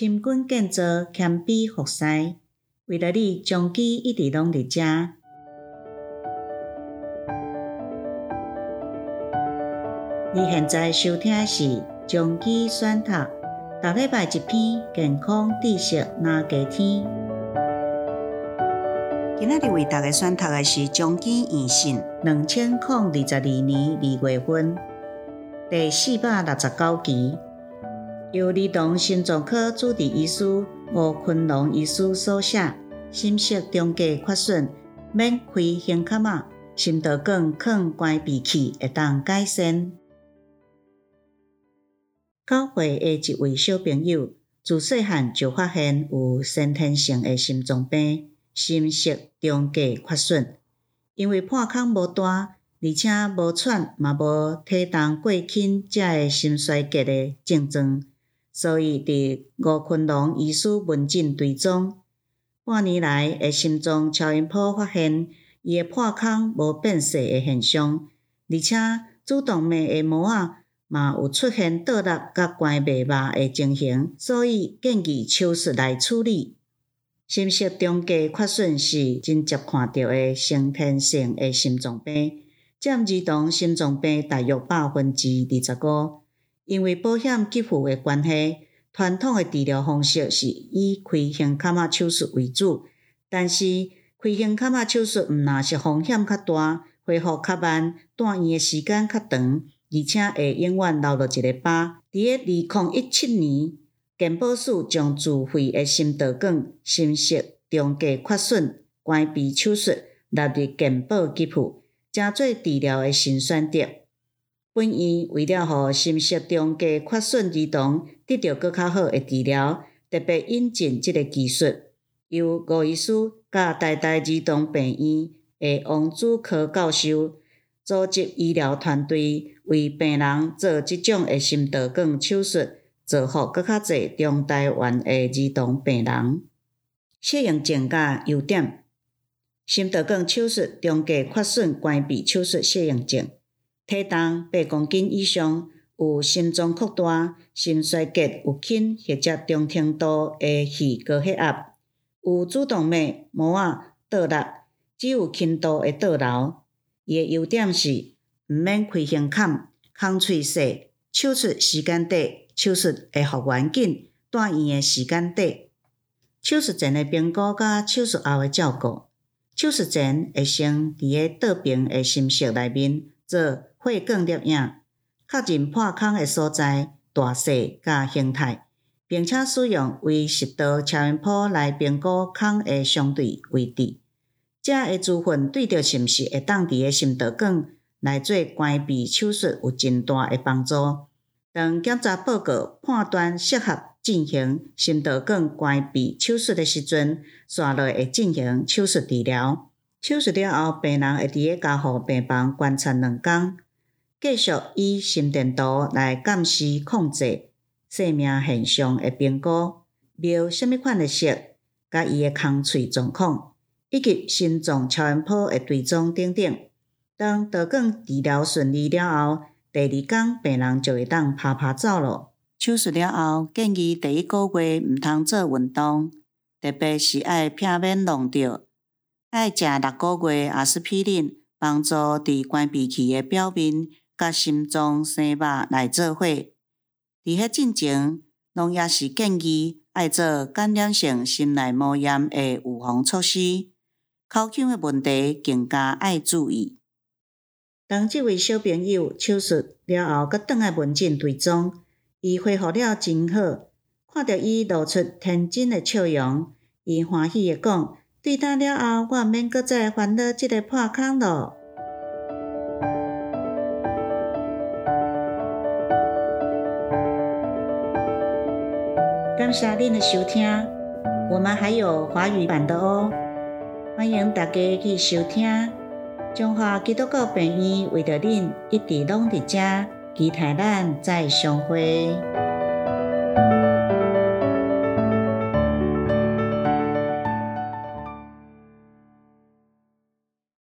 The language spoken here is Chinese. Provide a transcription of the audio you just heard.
深耕建造，谦卑服侍，为了你，将记一直拢伫遮。你现在收听的是将记选读，逐礼拜一篇健康知识，拿加添。今仔日为大家选读的是将记院讯，两千零二十二年二月份第四百六十九期，由儿童心脏科主治医师吴昆龙医师所写。心室中隔缺损免开胸卡仔，心导管放关闭器会当改善。九岁的一位小朋友，自细汉就发现有先天性的心脏病，心室中隔缺损。因为破孔无大，而且无喘，嘛无体重过轻，才会心衰竭的症状，所以伫吴昆龙医师门诊队中半年来，的心脏超音波发现伊的破孔无变细的现象，而且主动脉的膜啊。嘛有出现倒立甲关脉肉的情形，所以建议手术来处理。心室中隔缺损是真接看到的先天性的心脏病，占儿童心脏病大约百分之二十五。因为保险给付的关系，传统的治疗方式是以开胸卡仔手术为主，但是开胸卡仔手术毋若是风险较大，恢复较慢，住院的时间较长。而且会永远留落一个疤。伫个二零一七年，健保署将自费的心导管心室中隔缺损关闭手术纳入健保给付，成做治疗的新选择。本院为了互心室中隔缺损儿童得到更较好的治疗，特别引进这个技术，由吴医师甲台大儿童病院的王子科教授组织医疗团队。为病人做这种的心导管手术，造福更较侪中台湾的儿童病人。适应症甲优点：心导管手术中隔缺损关闭手术适应症，体重八公斤以上，有心脏扩大、心衰竭有轻或者中程度的血高血压，有主动脉膜啊倒立，只有轻度的倒流。伊的优点是。毋免开胸坎，空喙细，手术时间短，手术会复原紧，住院诶时间短。手术前诶评估甲手术后诶照顾，手术前会先伫个倒边诶心室内面做血管摄影，确认破孔诶所在、大细甲形态，并且使用微食道超音波来评估孔诶相对位置。遮个资讯对着是毋是会当伫个心导管。来做关闭手术有真大诶帮助。当检查报告判断适合进行心导管关闭手术的时阵，刷落会进行手术治疗。手术了后，病人会伫个加护病房观察两天，继续以心电图来监视控制生命现象的评估，描什么款的色，甲伊的空喙状况，以及心脏超音波的追踪等等。当导管治疗顺利了后，第二天病人就会当趴趴走了。手术了后，建议第一个月毋通做运动，特别是爱避免弄着，爱食六个月阿司匹林，帮助伫关闭器的表面甲心脏生肉来做伙。伫迄进前，拢也是建议爱做感染性心内膜炎的预防措施。口腔的问题更加爱注意。当即位小朋友手术了后，阁转来门诊队中，伊恢复了真好。看到伊露出天真的笑容，伊欢喜地讲：“对打了后，我免阁再烦恼这个破孔了。”感谢恁的收听，我们还有华语版的哦，欢迎大家去收听。中华基督教病院为着恁一直拢伫遮，期待咱再相会。